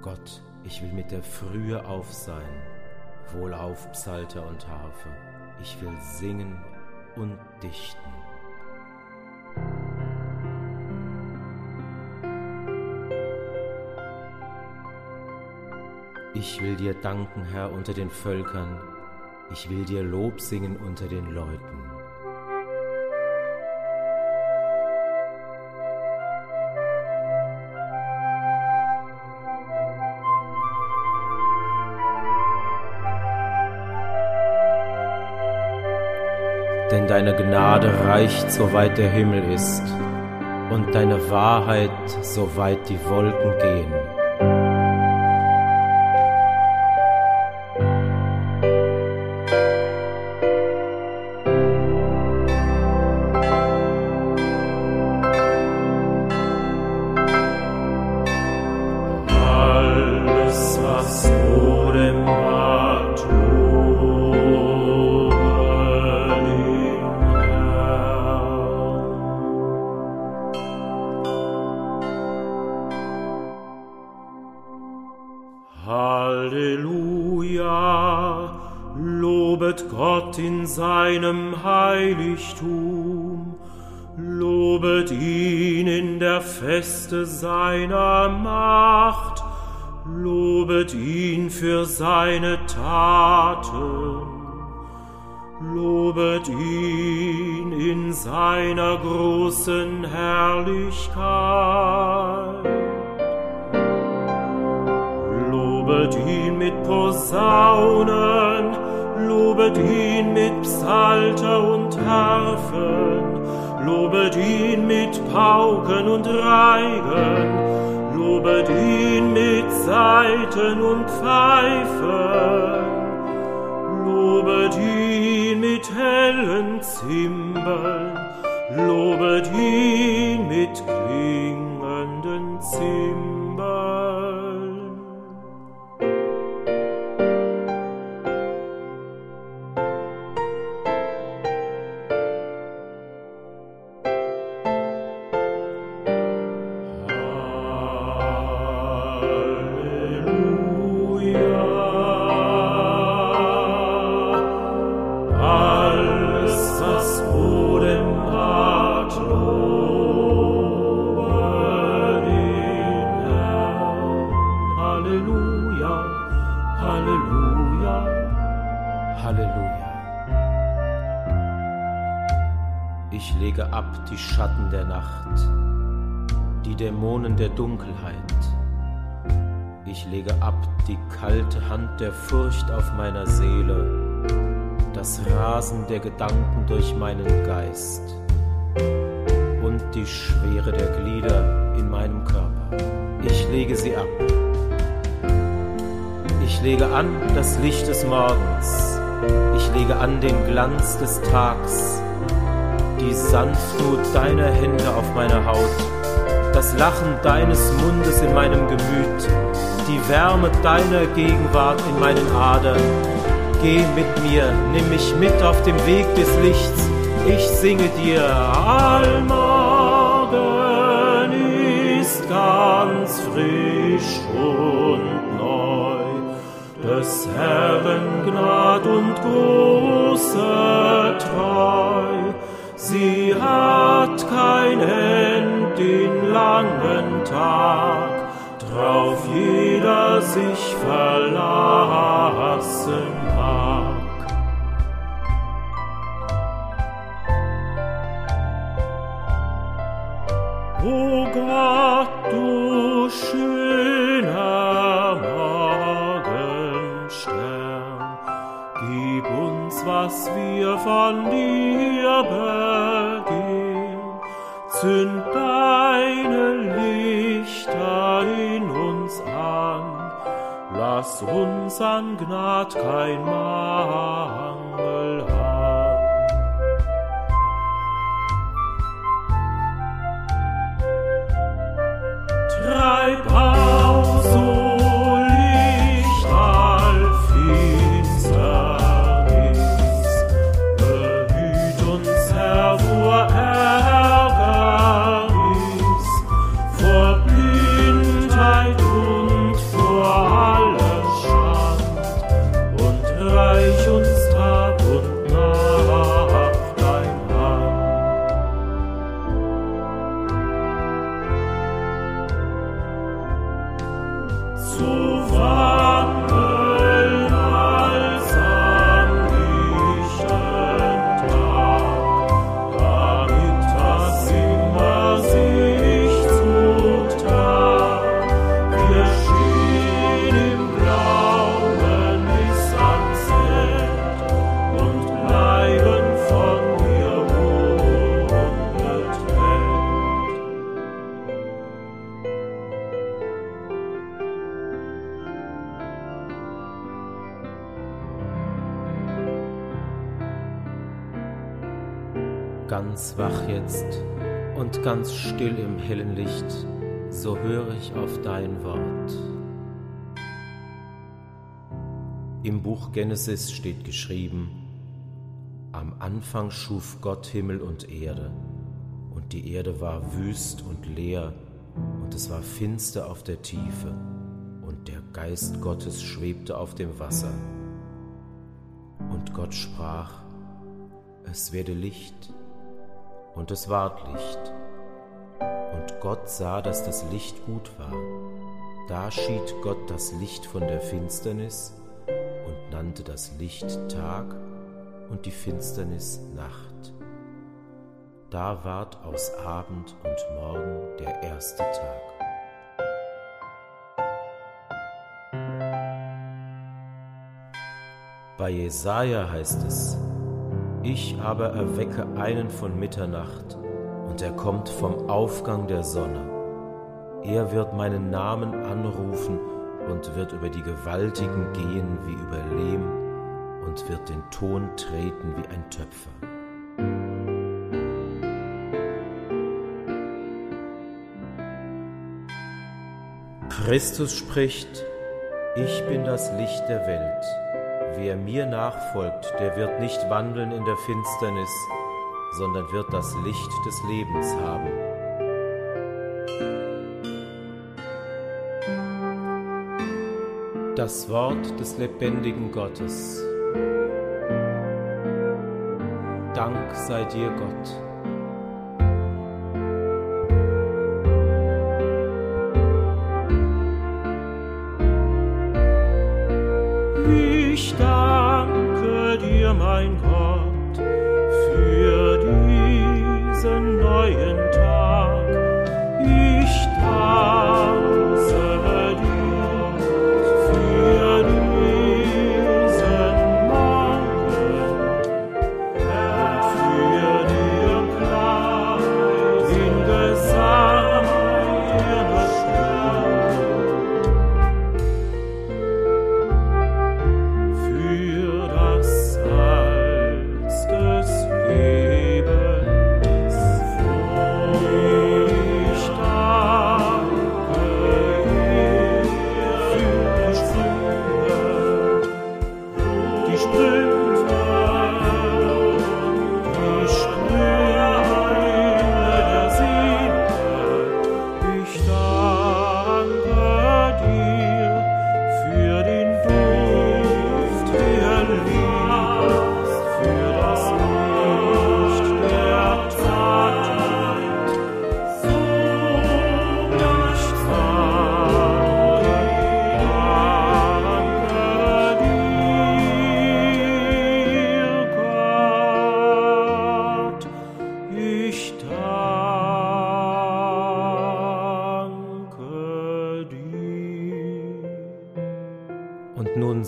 Gott, ich will mit der Frühe auf sein, wohlauf Psalter und Harfe, ich will singen und dichten. Ich will dir danken, Herr, unter den Völkern, ich will dir Lob singen unter den Leuten. Denn deine Gnade reicht, soweit der Himmel ist, und deine Wahrheit, soweit die Wolken gehen. Seinem Heiligtum, lobet ihn in der Feste seiner Macht, lobet ihn für seine Taten, lobet ihn in seiner großen Herrlichkeit. Lobet ihn mit Posaunen, lobet ihn mit Psalter und Harfen, lobet ihn mit Pauken und Reigen, lobet ihn mit Saiten und Pfeifen, lobet ihn mit hellen Zimbeln, lobet ihn mit klingenden Zimbeln. Lege ab die Schatten der Nacht, die Dämonen der Dunkelheit. Ich lege ab die kalte Hand der Furcht auf meiner Seele, das Rasen der Gedanken durch meinen Geist und die Schwere der Glieder in meinem Körper. Ich lege sie ab. Ich lege an das Licht des Morgens. Ich lege an den Glanz des Tags, die Sanftmut deiner Hände auf meiner Haut, das Lachen deines Mundes in meinem Gemüt, die Wärme deiner Gegenwart in meinen Adern. Geh mit mir, nimm mich mit auf dem Weg des Lichts. Ich singe dir, Allmorgen ist ganz frisch und neu, des Herrn Gnad und große Treu. Sie hat kein End den langen Tag, drauf jeder sich verlassen mag. Was wir von dir begehren. Zünd deine Lichter in uns an, lass uns an Gnad kein Mangel so far. Ganz wach jetzt und ganz still im hellen Licht, so höre ich auf dein Wort. Im Buch Genesis steht geschrieben, am Anfang schuf Gott Himmel und Erde, und die Erde war wüst und leer, und es war finster auf der Tiefe, und der Geist Gottes schwebte auf dem Wasser. Und Gott sprach, es werde Licht, und es ward Licht. Und Gott sah, dass das Licht gut war. Da schied Gott das Licht von der Finsternis und nannte das Licht Tag und die Finsternis Nacht. Da ward aus Abend und Morgen der erste Tag. Bei Jesaja heißt es: Ich aber erwecke einen von Mitternacht, und er kommt vom Aufgang der Sonne. Er wird meinen Namen anrufen und wird über die Gewaltigen gehen wie über Lehm und wird den Ton treten wie ein Töpfer. Christus spricht, ich bin das Licht der Welt. Wer mir nachfolgt, der wird nicht wandeln in der Finsternis, sondern wird das Licht des Lebens haben. Das Wort des lebendigen Gottes. Dank sei dir, Gott. Ich danke dir, mein Gott, für diesen neuen Tag. Ich tanze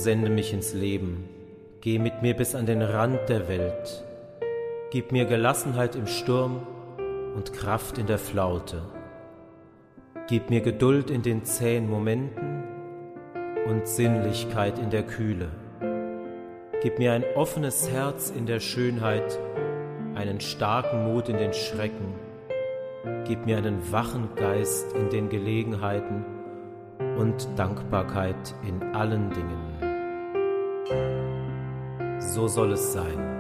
sende mich ins Leben. Geh mit mir bis an den Rand der Welt. Gib mir Gelassenheit im Sturm und Kraft in der Flaute. Gib mir Geduld in den zähen Momenten und Sinnlichkeit in der Kühle. Gib mir ein offenes Herz in der Schönheit, einen starken Mut in den Schrecken. Gib mir einen wachen Geist in den Gelegenheiten und Dankbarkeit in allen Dingen. So soll es sein.